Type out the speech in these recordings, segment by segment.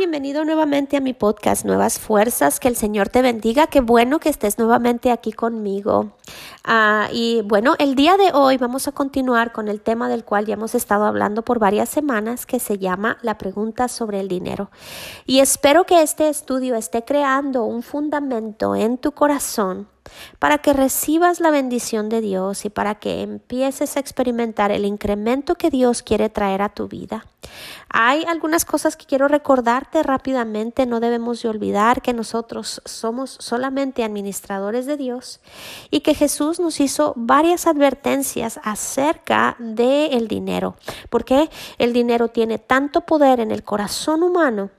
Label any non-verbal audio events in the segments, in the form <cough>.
bienvenido nuevamente a mi podcast Nuevas Fuerzas, que el Señor te bendiga, qué bueno que estés nuevamente aquí conmigo. Ah, y bueno, el día de hoy vamos a continuar con el tema del cual ya hemos estado hablando por varias semanas, que se llama la pregunta sobre el dinero. Y espero que este estudio esté creando un fundamento en tu corazón para que recibas la bendición de Dios y para que empieces a experimentar el incremento que Dios quiere traer a tu vida. Hay algunas cosas que quiero recordarte rápidamente. No debemos de olvidar que nosotros somos solamente administradores de Dios y que Jesús nos hizo varias advertencias acerca del el dinero. Porque el dinero tiene tanto poder en el corazón humano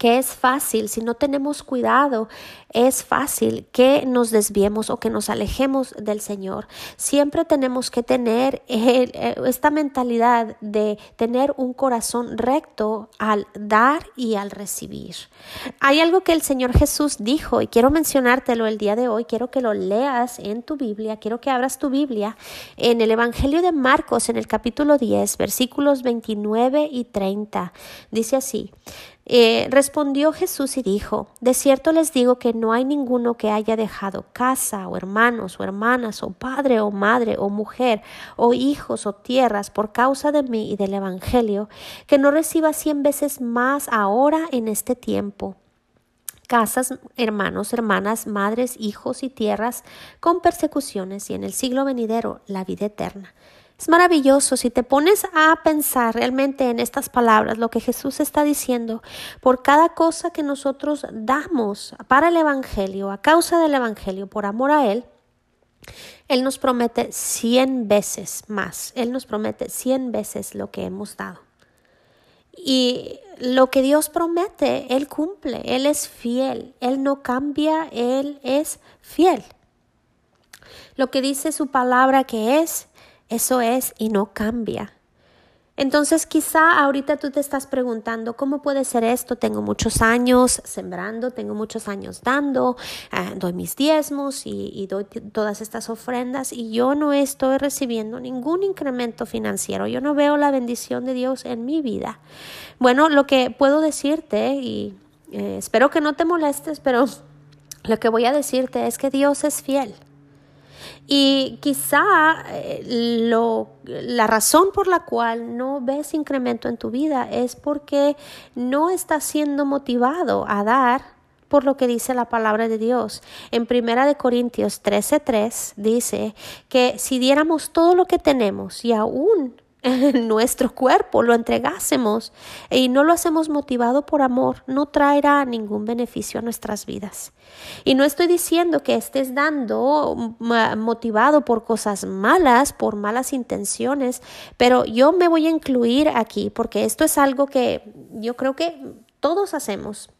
que es fácil, si no tenemos cuidado, es fácil que nos desviemos o que nos alejemos del Señor. Siempre tenemos que tener eh, esta mentalidad de tener un corazón recto al dar y al recibir. Hay algo que el Señor Jesús dijo y quiero mencionártelo el día de hoy, quiero que lo leas en tu Biblia, quiero que abras tu Biblia en el Evangelio de Marcos en el capítulo 10, versículos 29 y 30. Dice así, eh, respondió Jesús y dijo, De cierto les digo que no hay ninguno que haya dejado casa o hermanos o hermanas o padre o madre o mujer o hijos o tierras por causa de mí y del Evangelio, que no reciba cien veces más ahora en este tiempo casas, hermanos, hermanas, madres, hijos y tierras con persecuciones y en el siglo venidero la vida eterna. Es maravilloso. Si te pones a pensar realmente en estas palabras, lo que Jesús está diciendo, por cada cosa que nosotros damos para el Evangelio, a causa del Evangelio, por amor a Él, Él nos promete cien veces más, Él nos promete cien veces lo que hemos dado. Y lo que Dios promete, Él cumple, Él es fiel, Él no cambia, Él es fiel. Lo que dice su palabra que es, eso es y no cambia. Entonces quizá ahorita tú te estás preguntando, ¿cómo puede ser esto? Tengo muchos años sembrando, tengo muchos años dando, eh, doy mis diezmos y, y, doy todas estas ofrendas y yo no estoy recibiendo ningún incremento financiero, yo no veo la bendición de Dios en mi vida. Bueno, lo que puedo decirte y eh, espero que no te molestes, pero <laughs> lo que voy a decirte es que Dios es fiel. Y quizá eh, lo, la razón por la cual no ves incremento en tu vida es porque no estás siendo motivado a dar por lo que dice la palabra de Dios. En Primera de Corintios 13:3 dice que si diéramos todo lo que tenemos y aún <laughs> nuestro cuerpo lo entregásemos y no lo hacemos motivado por amor, no traerá ningún beneficio a nuestras vidas. Y no estoy diciendo que estés dando motivado por cosas malas, por malas intenciones, pero yo me voy a incluir aquí porque esto es algo que yo creo que todos hacemos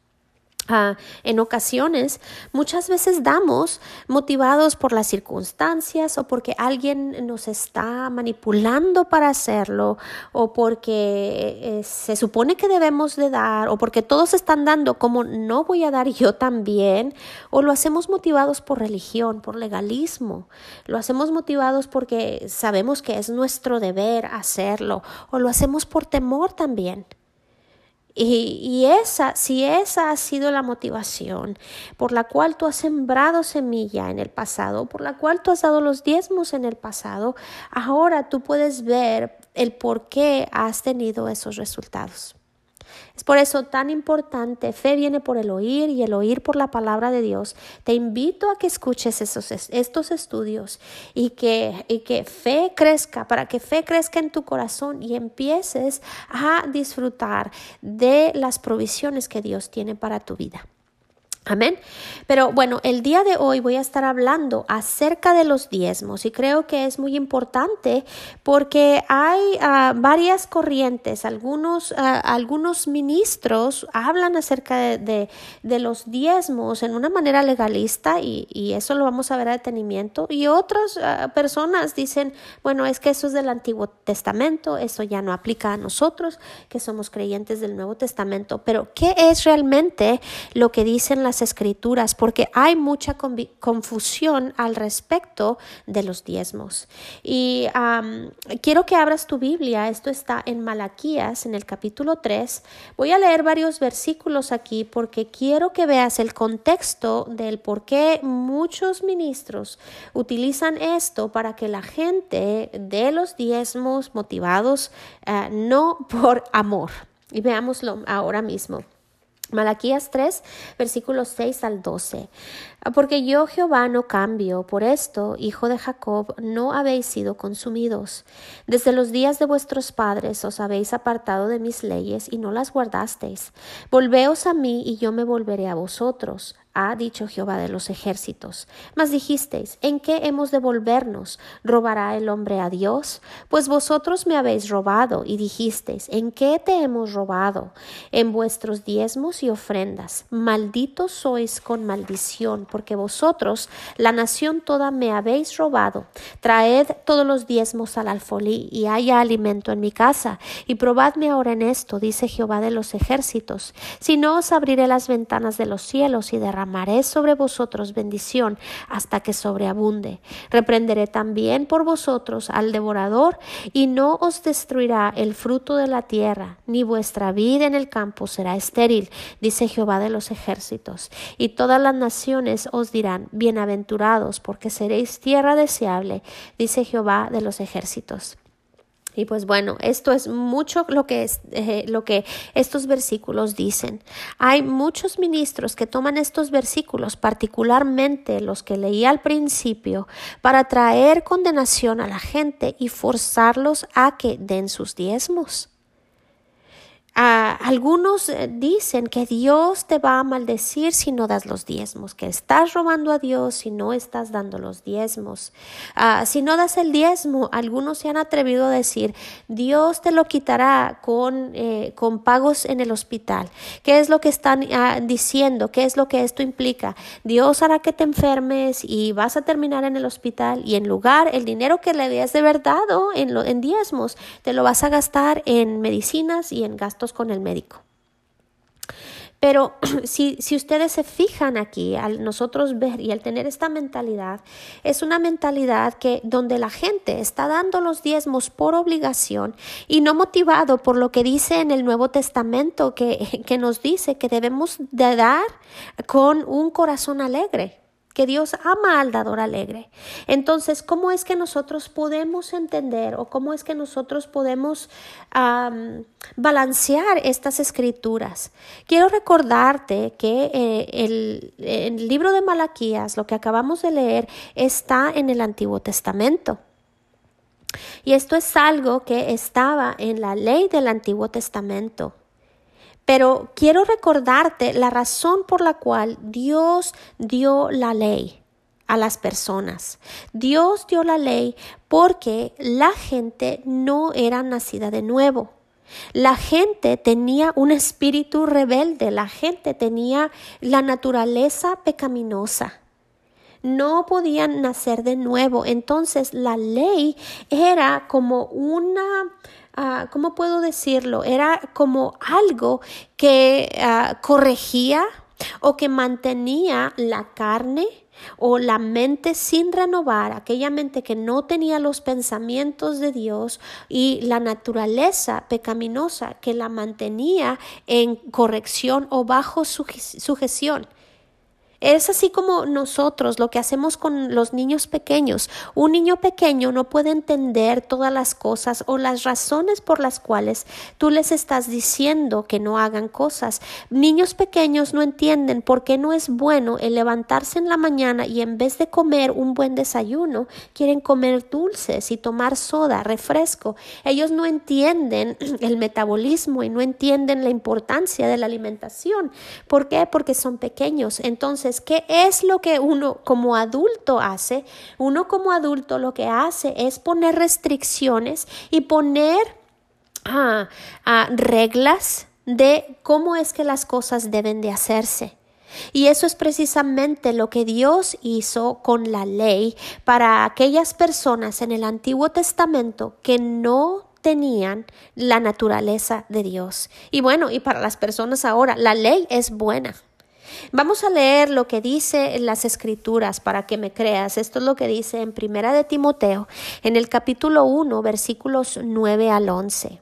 en ocasiones, muchas veces damos motivados por las circunstancias o porque alguien nos está manipulando para hacerlo o porque eh, se supone que debemos de dar o porque todos están dando como no voy a dar yo también o lo hacemos motivados por religión, por legalismo, lo hacemos motivados porque sabemos que es nuestro deber hacerlo o lo hacemos por temor también. Y, esa, si esa ha sido la motivación por la cual tú has sembrado semilla en el pasado, por la cual tú has dado los diezmos en el pasado, ahora tú puedes ver el por qué has tenido esos resultados. Es por eso tan importante, fe viene por el oír y el oír por la palabra de Dios. Te invito a que escuches estos estudios y que, y que fe crezca, para que fe crezca en tu corazón y empieces a disfrutar de las provisiones que Dios tiene para tu vida. Amén. Pero bueno, el día de hoy voy a estar hablando acerca de los diezmos y creo que es muy importante porque hay uh, varias corrientes, algunos, uh, algunos ministros hablan acerca de, de, los diezmos en una manera legalista y, y, eso lo vamos a ver a detenimiento. Y otras uh, personas dicen, bueno, es que eso es del Antiguo Testamento, eso ya no aplica a nosotros que somos creyentes del Nuevo Testamento, pero ¿qué es realmente lo que dicen las las escrituras porque hay mucha confusión al respecto de los diezmos. Y quiero que abras tu Biblia, esto está en Malaquías, en el capítulo 3. Voy a leer varios versículos aquí porque quiero que veas el contexto del por qué muchos ministros utilizan esto para que la gente de los diezmos motivados eh, no por amor. Y veámoslo ahora mismo. Malaquías 3, versículos 6 al 12. Porque yo Jehová no cambio, por esto, hijo de Jacob, no habéis sido consumidos. Desde los días de vuestros padres os habéis apartado de mis leyes y no las guardasteis. Volveos a mí y yo me volveré a vosotros ha dicho Jehová de los ejércitos. Mas dijisteis, ¿en qué hemos de volvernos? ¿Robará el hombre a Dios? Pues vosotros me habéis robado, y dijisteis, ¿en qué te hemos robado? En vuestros diezmos y ofrendas. Malditos sois con maldición, porque vosotros, la nación toda, me habéis robado. Traed todos los diezmos al alfolí, y haya alimento en mi casa, y probadme ahora en esto, dice Jehová de los ejércitos. Si no os abriré las ventanas de los cielos y derramaré derramaré sobre vosotros bendición hasta que sobreabunde. Reprenderé también por vosotros al devorador y no os destruirá el fruto de la tierra, ni vuestra vida en el campo será estéril, dice Jehová de los ejércitos. Y todas las naciones os dirán, bienaventurados, porque seréis tierra deseable, dice Jehová de los ejércitos. Y pues bueno, esto es mucho lo que, es, eh, lo que estos versículos dicen. Hay muchos ministros que toman estos versículos, particularmente los que leí al principio, para traer condenación a la gente y forzarlos a que den sus diezmos algunos eh, dicen que Dios te va a maldecir si no das los diezmos, que estás robando a Dios si no estás dando los diezmos. Ah, si no das el diezmo, algunos se han atrevido a decir, Dios te lo quitará con, eh, con pagos en el hospital. ¿Qué es lo que están ah, diciendo? ¿Qué es lo que esto implica? Dios hará que te enfermes y vas a terminar en el hospital y en lugar el dinero que le des de verdad en, en diezmos, te lo vas a gastar en medicinas y en gastos con el médico. Pero <clears throat> si, si, ustedes se fijan aquí, al nosotros ver y al tener esta mentalidad, es una mentalidad que donde la gente está dando los diezmos por obligación y no motivado por lo que dice en el Nuevo Testamento, que, <laughs> que nos dice que debemos de dar con un corazón alegre que Dios ama al dador alegre. Entonces, ¿cómo es que nosotros podemos entender o cómo es que nosotros podemos balancear estas escrituras? Quiero recordarte que eh, el, el libro de Malaquías, lo que acabamos de leer, está en el Antiguo Testamento. Y esto es algo que estaba en la ley del Antiguo Testamento. Pero quiero recordarte la razón por la cual Dios dio la ley a las personas. Dios dio la ley porque la gente no era nacida de nuevo. La gente tenía un espíritu rebelde, la gente tenía la naturaleza pecaminosa. No podían nacer de nuevo. Entonces la ley era como una Ah, ¿cómo puedo decirlo? Era como algo que ah, corregía o que mantenía la carne o la mente sin renovar, aquella mente que no tenía los pensamientos de Dios y la naturaleza pecaminosa que la mantenía en corrección o bajo sujeción. Es así como nosotros lo que hacemos con los niños pequeños. Un niño pequeño no puede entender todas las cosas o las razones por las cuales tú les estás diciendo que no hagan cosas. Niños pequeños no entienden por qué no es bueno el levantarse en la mañana y en vez de comer un buen desayuno, quieren comer dulces y tomar soda, refresco. Ellos no entienden <clears throat> el metabolismo y no entienden la importancia de la alimentación. ¿Por qué? Porque son pequeños. Entonces, ¿qué es lo que uno como adulto hace? Uno como adulto lo que hace es poner restricciones y poner ah, ah, reglas de cómo es que las cosas deben de hacerse. Y eso es precisamente lo que Dios hizo con la ley para aquellas personas en el Antiguo Testamento que no tenían la naturaleza de Dios. Y bueno, y para las personas ahora, la ley es buena. Vamos a leer lo que dice en las escrituras para que me creas. Esto es lo que dice en Primera de Timoteo, en el capítulo 1, versículos 9 al 11.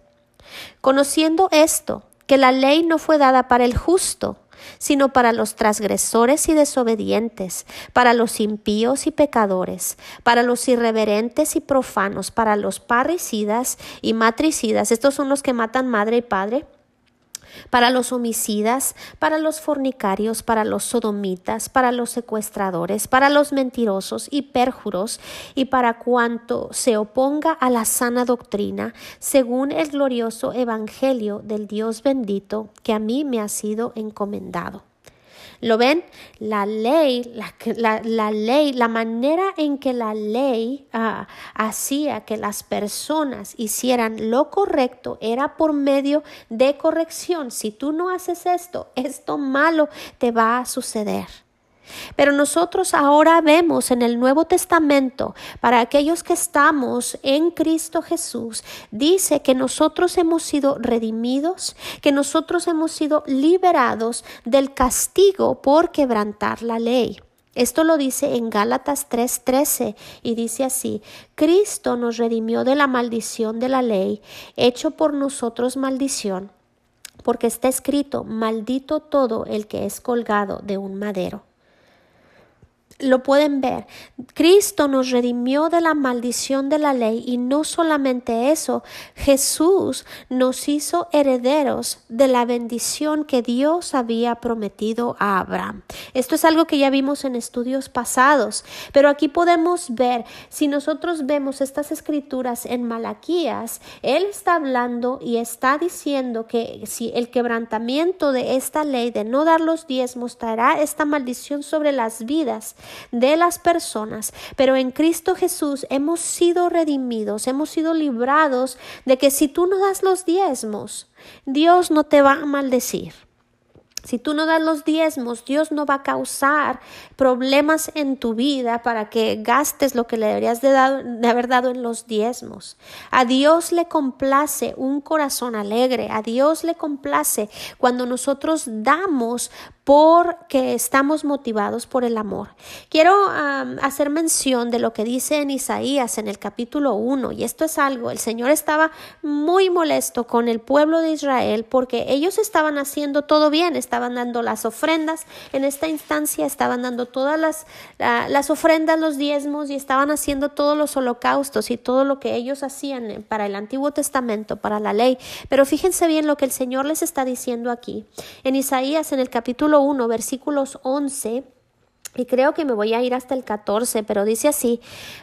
Conociendo esto, que la ley no fue dada para el justo, sino para los transgresores y desobedientes, para los impíos y pecadores, para los irreverentes y profanos, para los parricidas y matricidas, estos son los que matan madre y padre, para los homicidas, para los fornicarios, para los sodomitas, para los secuestradores, para los mentirosos y perjuros, y para cuanto se oponga a la sana doctrina, según el glorioso Evangelio del Dios bendito que a mí me ha sido encomendado. ¿Lo ven? La ley, la, la, ley, la manera en que la ley ah, hacía que las personas hicieran lo correcto era por medio de corrección. Si tú no haces esto, esto malo te va a suceder. Pero nosotros ahora vemos en el Nuevo Testamento, para aquellos que estamos en Cristo Jesús, dice que nosotros hemos sido redimidos, que nosotros hemos sido liberados del castigo por quebrantar la ley. Esto lo dice en Gálatas 3:13 y dice así, Cristo nos redimió de la maldición de la ley, hecho por nosotros maldición, porque está escrito, maldito todo el que es colgado de un madero lo pueden ver. Cristo nos redimió de la maldición de la ley y no solamente eso, Jesús nos hizo herederos de la bendición que Dios había prometido a Abraham. Esto es algo que ya vimos en estudios pasados, pero aquí podemos ver, si nosotros vemos estas escrituras en Malaquías, Él está hablando y está diciendo que si el quebrantamiento de esta ley de no dar los diezmos traerá esta maldición sobre las vidas, de las personas, pero en Cristo Jesús hemos sido redimidos, hemos sido librados de que si tú no das los diezmos, Dios no te va a maldecir. Si tú no das los diezmos, Dios no va a causar problemas en tu vida para que gastes lo que le deberías de, de, haber dado en los diezmos. A Dios le complace un corazón alegre, a Dios le complace cuando nosotros damos porque estamos motivados por el amor. Quiero hacer mención de lo que dice en Isaías en el capítulo 1, y esto es algo, el Señor estaba muy molesto con el pueblo de Israel porque ellos estaban haciendo todo bien, estaban dando las ofrendas, en esta instancia estaban dando todas las, las ofrendas, los diezmos, y estaban haciendo todos los holocaustos y todo lo que ellos hacían para el Antiguo Testamento, para la ley. Pero fíjense bien lo que el Señor les está diciendo aquí. En Isaías, en el capítulo 1, versículos 11 y creo que me voy a ir hasta el 14, pero dice así,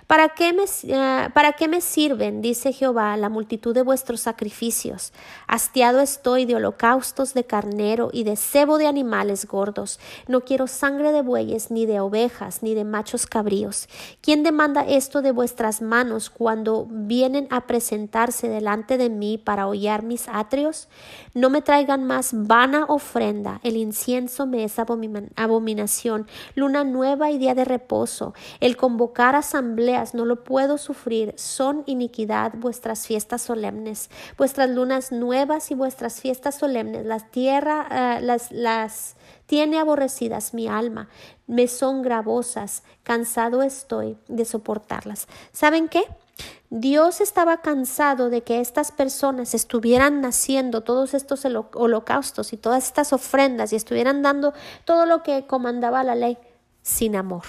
¿para qué, me, eh, ¿para qué me sirven, dice Jehová, la multitud de vuestros sacrificios? Hastiado estoy de holocaustos de carnero y de cebo de animales gordos. No quiero sangre de bueyes, ni de ovejas, ni de machos cabríos. ¿Quién demanda esto de vuestras manos cuando vienen a presentarse delante de mí para hollar mis atrios? No me traigan más vana ofrenda, el incienso me es abominación, luna nueva y día de reposo. El convocar asambleas no lo puedo sufrir. Son iniquidad vuestras fiestas solemnes, vuestras lunas nuevas y vuestras fiestas solemnes. Las tierra, eh, las, las tiene aborrecidas mi alma, me son gravosas, cansado estoy de soportarlas. ¿Saben qué? Dios estaba cansado de que estas personas estuvieran naciendo todos estos holocaustos y todas estas ofrendas y estuvieran dando todo lo que comandaba la ley sin amor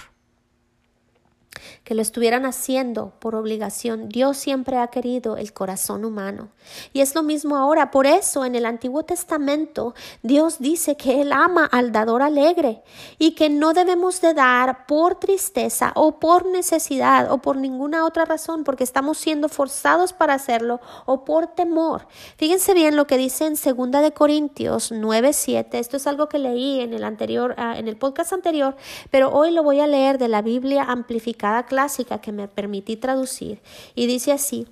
que lo estuvieran haciendo por obligación. Dios siempre ha querido el corazón humano. Y es lo mismo ahora. Por eso en el Antiguo Testamento Dios dice que Él ama al dador alegre y que no debemos de dar por tristeza o por necesidad o por ninguna otra razón porque estamos siendo forzados para hacerlo o por temor. Fíjense bien lo que dice en 2 de Corintios 9:7. Esto es algo que leí en el anterior ah, en el podcast anterior, pero hoy lo voy a leer de la Biblia amplificada clásica que me permití traducir y dice así,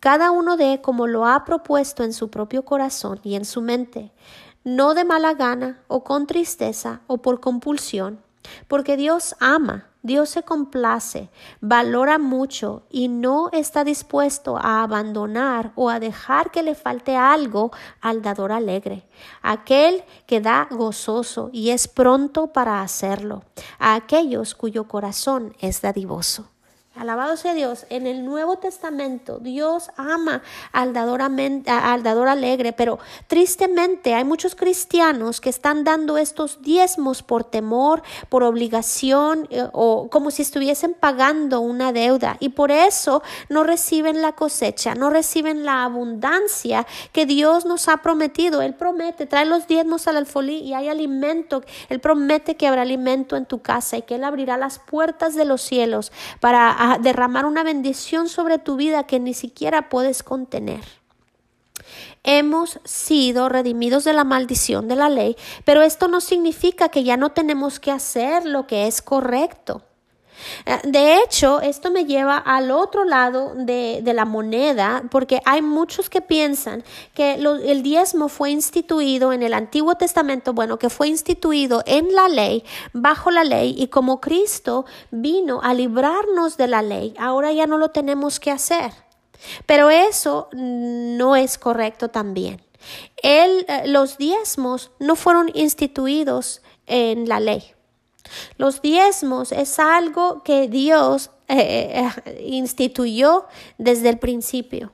cada uno de como lo ha propuesto en su propio corazón y en su mente, no de mala gana o con tristeza o por compulsión, Porque Dios ama, Dios se complace, valora mucho y no está dispuesto a abandonar o a dejar que le falte algo al dador alegre, aquel que da gozoso y es pronto para hacerlo, a aquellos cuyo corazón es dadivoso. Alabado sea Dios. En el Nuevo Testamento Dios ama al dador, al dador, alegre, pero tristemente hay muchos cristianos que están dando estos diezmos por temor, por obligación eh, o como si estuviesen pagando una deuda y por eso no reciben la cosecha, no reciben la abundancia que Dios nos ha prometido. Él promete, trae los diezmos al alfolí y hay alimento. Él promete que habrá alimento en tu casa y que Él abrirá las puertas de los cielos para derramar una bendición sobre tu vida que ni siquiera puedes contener. Hemos sido redimidos de la maldición de la ley, pero esto no significa que ya no tenemos que hacer lo que es correcto. Eh, de hecho, esto me lleva al otro lado de, la moneda, porque hay muchos que piensan que el diezmo fue instituido en el Antiguo Testamento, bueno, que fue instituido en la ley, bajo la ley, y como Cristo vino a librarnos de la ley, ahora ya no lo tenemos que hacer. Pero eso no es correcto también. Eh, los diezmos no fueron instituidos en la ley. Los diezmos es algo que Dios eh, eh, instituyó desde el principio.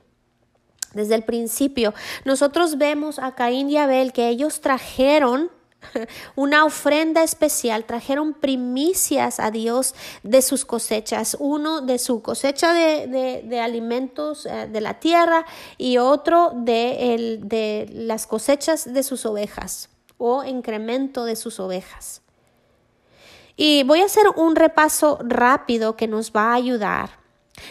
Desde el principio. Nosotros vemos a Caín y Abel que ellos trajeron <laughs> una ofrenda especial, trajeron primicias a Dios de sus cosechas, uno de su cosecha de, alimentos eh, de la tierra y otro de, de las cosechas de sus ovejas o incremento de sus ovejas. Y voy a hacer un repaso rápido que nos va a ayudar.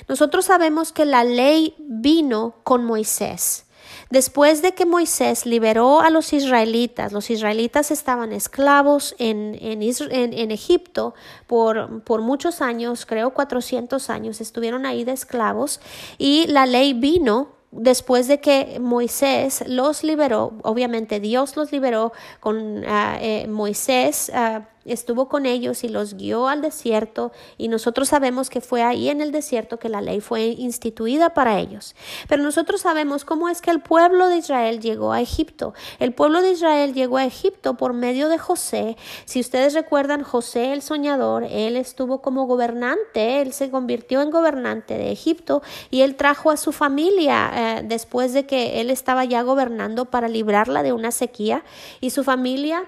Nosotros sabemos que la ley vino con Moisés. Después de que Moisés liberó a los israelitas, los israelitas estaban esclavos en, en, Egipto por, por, muchos años, creo 400 años, estuvieron ahí de esclavos y la ley vino después de que Moisés los liberó, obviamente Dios los liberó con ah, eh, Moisés. Ah, estuvo con ellos y los guió al desierto y nosotros sabemos que fue ahí en el desierto que la ley fue instituida para ellos. Pero nosotros sabemos cómo es que el pueblo de Israel llegó a Egipto. El pueblo de Israel llegó a Egipto por medio de José. Si ustedes recuerdan, José el soñador, él estuvo como gobernante, él se convirtió en gobernante de Egipto y él trajo a su familia eh, después de que él estaba ya gobernando para librarla de una sequía y su familia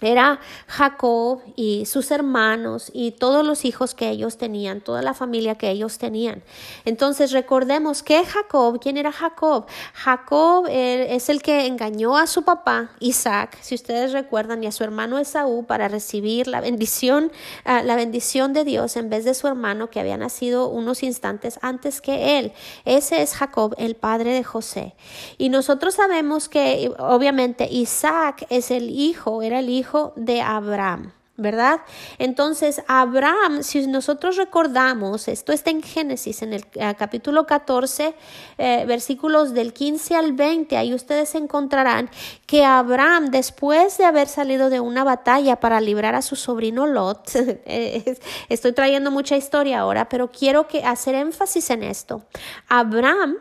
era Jacob y sus hermanos y todos los hijos que ellos tenían, toda la familia que ellos tenían. Entonces recordemos que Jacob, ¿quién era Jacob? Jacob es el que engañó a su papá Isaac, si ustedes recuerdan, y a su hermano Esaú para recibir la bendición, ah, la bendición de Dios en vez de su hermano que había nacido unos instantes antes que él. Ese es Jacob, el padre de José. Y nosotros sabemos que obviamente Isaac es el hijo, era el hijo de Abraham. ¿verdad? Entonces, Abraham, si nosotros recordamos, esto está en Génesis, en el eh, capítulo 14, eh, versículos del 15 al 20, ahí ustedes encontrarán que Abraham, después de haber salido de una batalla para librar a su sobrino Lot, <laughs> estoy trayendo mucha historia ahora, pero quiero que hacer énfasis en esto. Abraham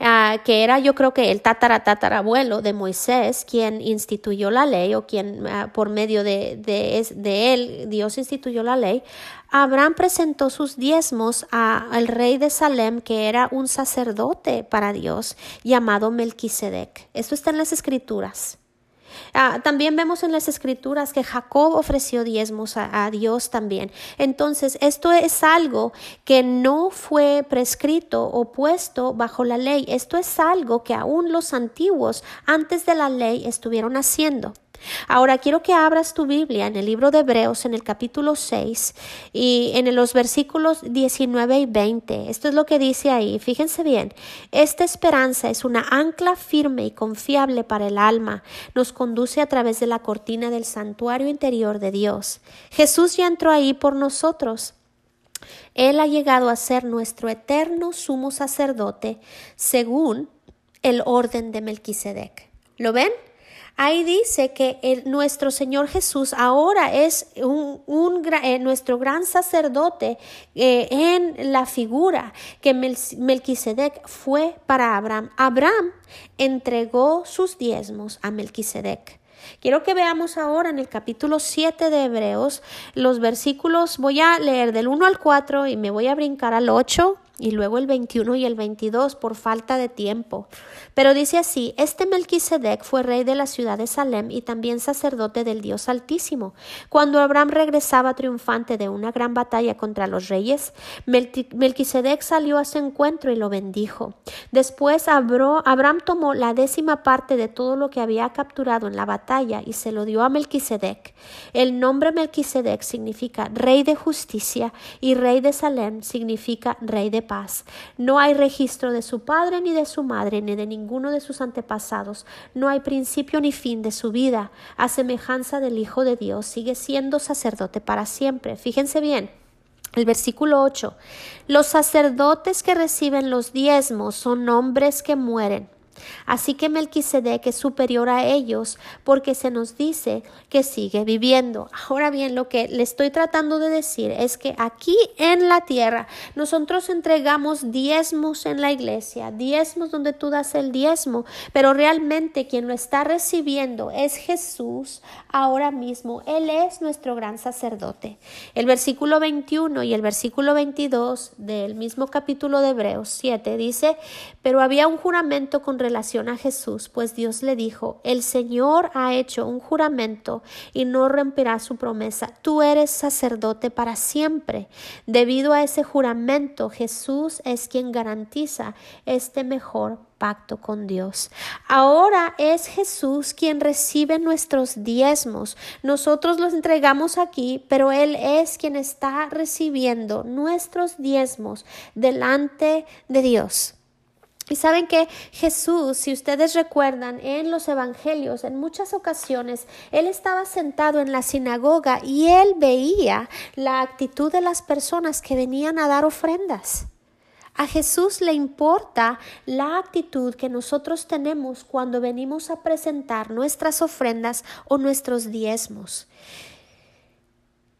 Ah, que era yo creo que el tataratatarabuelo de Moisés, quien instituyó la ley o quien ah, por medio de, de, él Dios instituyó la ley, Abraham presentó sus diezmos al rey de Salem, que era un sacerdote para Dios, llamado Melquisedec. Esto está en las escrituras. Ah, también vemos en las escrituras que Jacob ofreció diezmos a, Dios también. Entonces, esto es algo que no fue prescrito o puesto bajo la ley. Esto es algo que aún los antiguos, antes de la ley, estuvieron haciendo. Ahora quiero que abras tu Biblia en el libro de Hebreos en el capítulo 6 y en los versículos 19 y 20. Esto es lo que dice ahí. Fíjense bien, esta esperanza es una ancla firme y confiable para el alma. Nos conduce a través de la cortina del santuario interior de Dios. Jesús ya entró ahí por nosotros. Él ha llegado a ser nuestro eterno sumo sacerdote según el orden de Melquisedec. ¿Lo ven? Ahí dice que nuestro Señor Jesús ahora es un eh, nuestro gran sacerdote eh, en la figura que Melquisedec fue para Abraham. Abraham entregó sus diezmos a Melquisedec. Quiero que veamos ahora en el capítulo 7 de Hebreos los versículos, voy a leer del 1 al 4 y me voy a brincar al 8 y luego el 21 y el 22 por falta de tiempo. Pero dice así, este Melquisedec fue rey de la ciudad de Salem y también sacerdote del Dios Altísimo. Cuando Abraham regresaba triunfante de una gran batalla contra los reyes, Melquisedec salió a su encuentro y lo bendijo. Después Abraham tomó la décima parte de todo lo que había capturado en la batalla y se lo dio a Melquisedec. El nombre Melquisedec significa rey de justicia y rey de Salem significa rey de paz. No hay registro de su padre ni de su madre ni de ninguno de sus antepasados. No hay principio ni fin de su vida. A semejanza del Hijo de Dios, sigue siendo sacerdote para siempre. Fíjense bien. El versículo 8. Los sacerdotes que reciben los diezmos son hombres que mueren. Así que Melquisedec es superior a ellos porque se nos dice que sigue viviendo. Ahora bien, lo que le estoy tratando de decir es que aquí en la tierra nosotros entregamos diezmos en la iglesia, diezmos donde tú das el diezmo, pero realmente quien lo está recibiendo es Jesús ahora mismo. Él es nuestro gran sacerdote. El versículo 21 y el versículo 22 del mismo capítulo de Hebreos 7 dice, pero había un juramento con relación a Jesús, pues Dios le dijo, el Señor ha hecho un juramento y no romperá su promesa. Tú eres sacerdote para siempre. Debido a ese juramento, Jesús es quien garantiza este mejor pacto con Dios. Ahora es Jesús quien recibe nuestros diezmos. Nosotros los entregamos aquí, pero Él es quien está recibiendo nuestros diezmos delante de Dios. Y saben que Jesús, si ustedes recuerdan en los evangelios, en muchas ocasiones, Él estaba sentado en la sinagoga y Él veía la actitud de las personas que venían a dar ofrendas. A Jesús le importa la actitud que nosotros tenemos cuando venimos a presentar nuestras ofrendas o nuestros diezmos.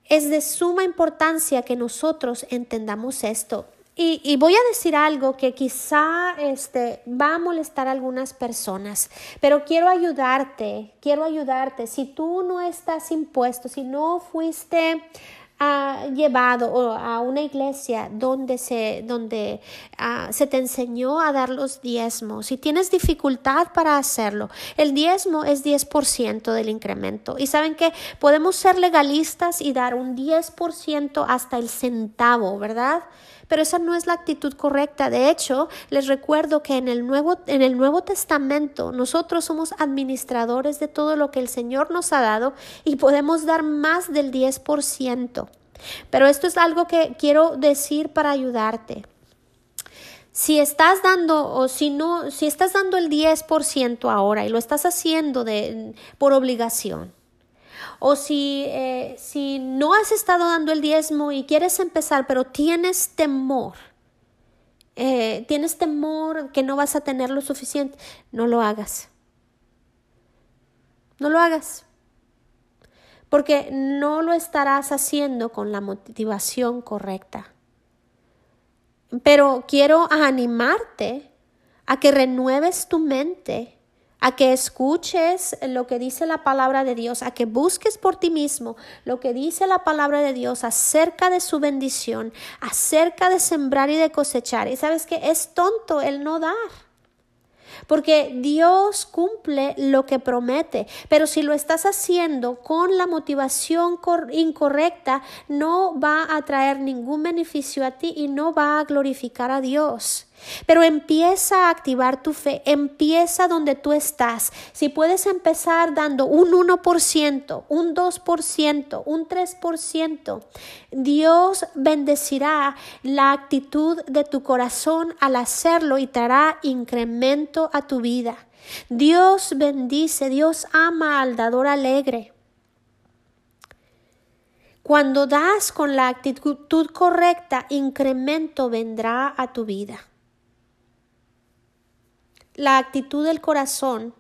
Es de suma importancia que nosotros entendamos esto. Y, voy a decir algo que quizá este, va a molestar a algunas personas, pero quiero ayudarte, quiero ayudarte. Si tú no estás impuesto, si no fuiste ah, llevado a una iglesia donde se, donde, ah, se te enseñó a dar los diezmos, si tienes dificultad para hacerlo, el diezmo es 10% del incremento. Y saben que podemos ser legalistas y dar un 10% hasta el centavo, ¿verdad? Pero esa no es la actitud correcta. De hecho, les recuerdo que en el Nuevo, en el Nuevo Testamento nosotros somos administradores de todo lo que el Señor nos ha dado y podemos dar más del 10%. Pero esto es algo que quiero decir para ayudarte. Si estás dando o si no, si estás dando el 10% ahora y lo estás haciendo de, por obligación, o si, eh, si no has estado dando el diezmo y quieres empezar, pero tienes temor, eh, tienes temor que no vas a tener lo suficiente, no lo hagas. No lo hagas. Porque no lo estarás haciendo con la motivación correcta. Pero quiero animarte a que renueves tu mente a que escuches lo que dice la palabra de Dios, a que busques por ti mismo lo que dice la palabra de Dios acerca de su bendición, acerca de sembrar y de cosechar. Y sabes que es tonto el no dar. Porque Dios cumple lo que promete, pero si lo estás haciendo con la motivación incorrecta, no va a traer ningún beneficio a ti y no va a glorificar a Dios. Pero empieza a activar tu fe, empieza donde tú estás. Si puedes empezar dando un 1%, un 2%, un 3%, Dios bendecirá la actitud de tu corazón al hacerlo y te hará incremento a tu vida. Dios bendice, Dios ama al dador alegre. Cuando das con la actitud correcta, incremento vendrá a tu vida la actitud del corazón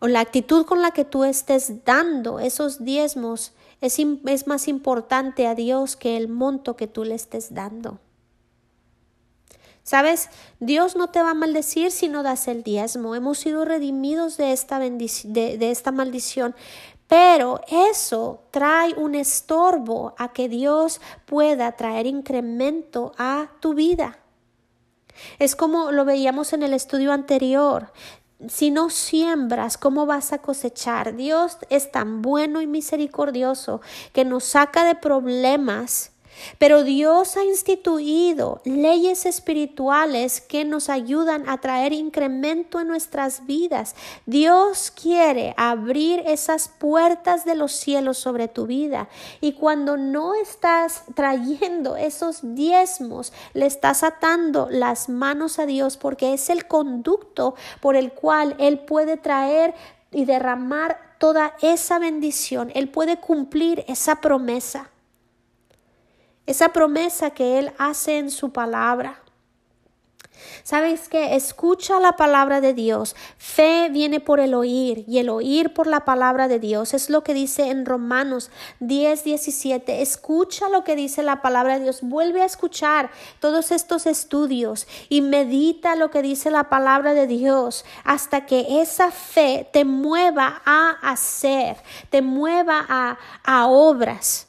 o la actitud con la que tú estés dando esos diezmos es, es más importante a Dios que el monto que tú le estés dando. Sabes, Dios no te va a maldecir si no das el diezmo. Hemos sido redimidos de esta, de esta maldición. Pero eso trae un estorbo a que Dios pueda traer incremento a tu vida. Es como lo veíamos en el estudio anterior. Si no siembras, ¿cómo vas a cosechar? Dios es tan bueno y misericordioso que nos saca de problemas pero Dios ha instituido leyes espirituales que nos ayudan a traer incremento en nuestras vidas. Dios quiere abrir esas puertas de los cielos sobre tu vida. Y cuando no estás trayendo esos diezmos, le estás atando las manos a Dios porque es el conducto por el cual Él puede traer y derramar toda esa bendición. Él puede cumplir esa promesa esa promesa que Él hace en su palabra. ¿Sabes qué? Escucha la palabra de Dios. Fe viene por el oír y el oír por la palabra de Dios. Es lo que dice en Romanos 10, 17. Escucha lo que dice la palabra de Dios. Vuelve a escuchar todos estos estudios y medita lo que dice la palabra de Dios hasta que esa fe te mueva a hacer, te mueva a, a obras.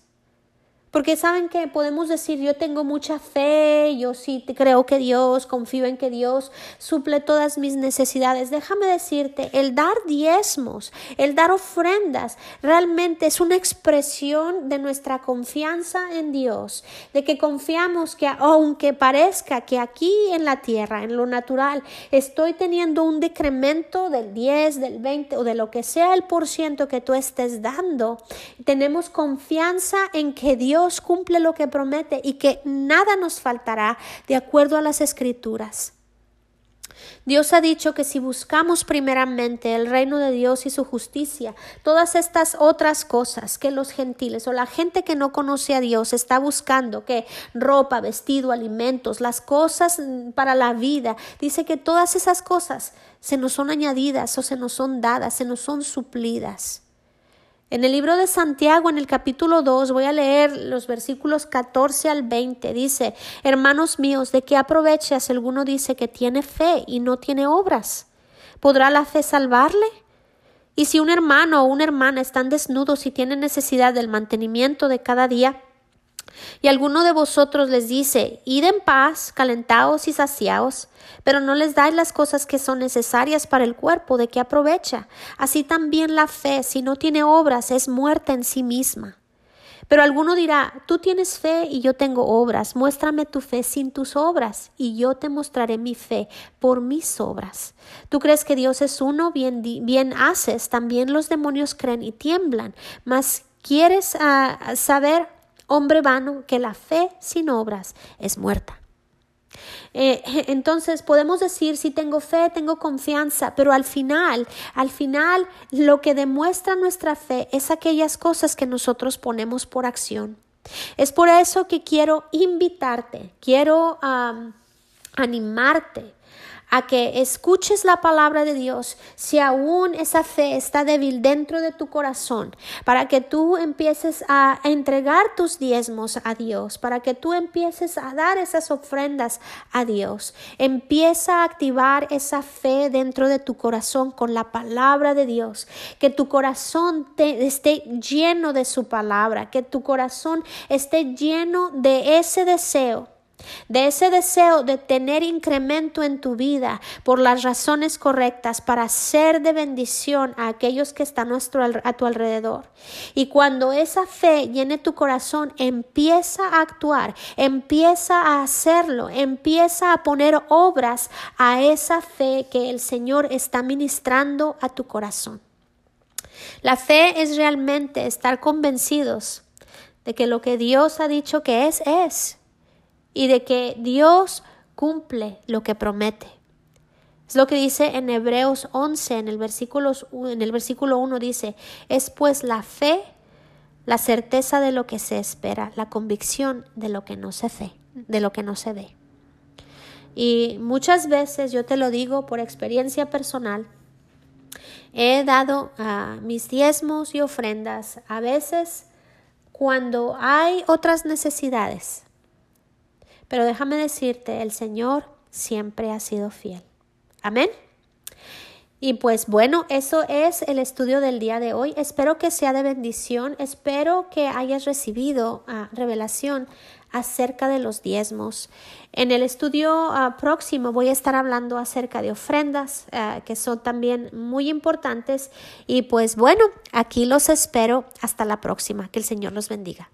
Porque saben que podemos decir, yo tengo mucha fe, yo sí creo que Dios, confío en que Dios suple todas mis necesidades. Déjame decirte, el dar diezmos, el dar ofrendas, realmente es una expresión de nuestra confianza en Dios, de que confiamos que aunque parezca que aquí en la tierra, en lo natural, estoy teniendo un decremento del 10, del 20 o de lo que sea el por ciento que tú estés dando, tenemos confianza en que Dios Dios cumple lo que promete y que nada nos faltará de acuerdo a las escrituras. Dios ha dicho que si buscamos primeramente el reino de Dios y su justicia, todas estas otras cosas que los gentiles o la gente que no conoce a Dios está buscando, que ropa, vestido, alimentos, las cosas para la vida, dice que todas esas cosas se nos son añadidas o se nos son dadas, se nos son suplidas. En el libro de Santiago, en el capítulo 2, voy a leer los versículos 14 al 20. Dice, hermanos míos, ¿de qué aprovecha si alguno dice que tiene fe y no tiene obras? ¿Podrá la fe salvarle? Y si un hermano o una hermana están desnudos y tienen necesidad del mantenimiento de cada día, y alguno de vosotros les dice, id en paz, calentaos y saciaos, pero no les dais las cosas que son necesarias para el cuerpo, ¿de qué aprovecha? Así también la fe, si no tiene obras, es muerta en sí misma. Pero alguno dirá, tú tienes fe y yo tengo obras, muéstrame tu fe sin tus obras, y yo te mostraré mi fe por mis obras. Tú crees que Dios es uno, bien, bien haces, también los demonios creen y tiemblan, mas quieres ah, saber hombre vano, que la fe sin obras es muerta. Eh, entonces podemos decir si tengo fe, tengo confianza, pero al final, al final lo que demuestra nuestra fe es aquellas cosas que nosotros ponemos por acción. Es por eso que quiero invitarte, quiero animarte a que escuches la palabra de Dios si aún esa fe está débil dentro de tu corazón, para que tú empieces a entregar tus diezmos a Dios, para que tú empieces a dar esas ofrendas a Dios. Empieza a activar esa fe dentro de tu corazón con la palabra de Dios, que tu corazón te, esté lleno de su palabra, que tu corazón esté lleno de ese deseo de ese deseo de tener incremento en tu vida por las razones correctas para ser de bendición a aquellos que están a tu alrededor. Y cuando esa fe llene tu corazón, empieza a actuar, empieza a hacerlo, empieza a poner obras a esa fe que el Señor está ministrando a tu corazón. La fe es realmente estar convencidos de que lo que Dios ha dicho que es, es y de que Dios cumple lo que promete. Es lo que dice en Hebreos 11, en el, versículo, en el versículo 1 dice, es pues la fe, la certeza de lo que se espera, la convicción de lo que no se ve, de lo que no se ve. Y muchas veces yo te lo digo por experiencia personal, He dado mis diezmos y ofrendas a veces cuando hay otras necesidades. Pero déjame decirte, el Señor siempre ha sido fiel. Amén. Y pues bueno, eso es el estudio del día de hoy. Espero que sea de bendición. Espero que hayas recibido ah, revelación acerca de los diezmos. En el estudio ah, próximo voy a estar hablando acerca de ofrendas ah, que son también muy importantes. Y pues bueno, aquí los espero. Hasta la próxima. Que el Señor los bendiga.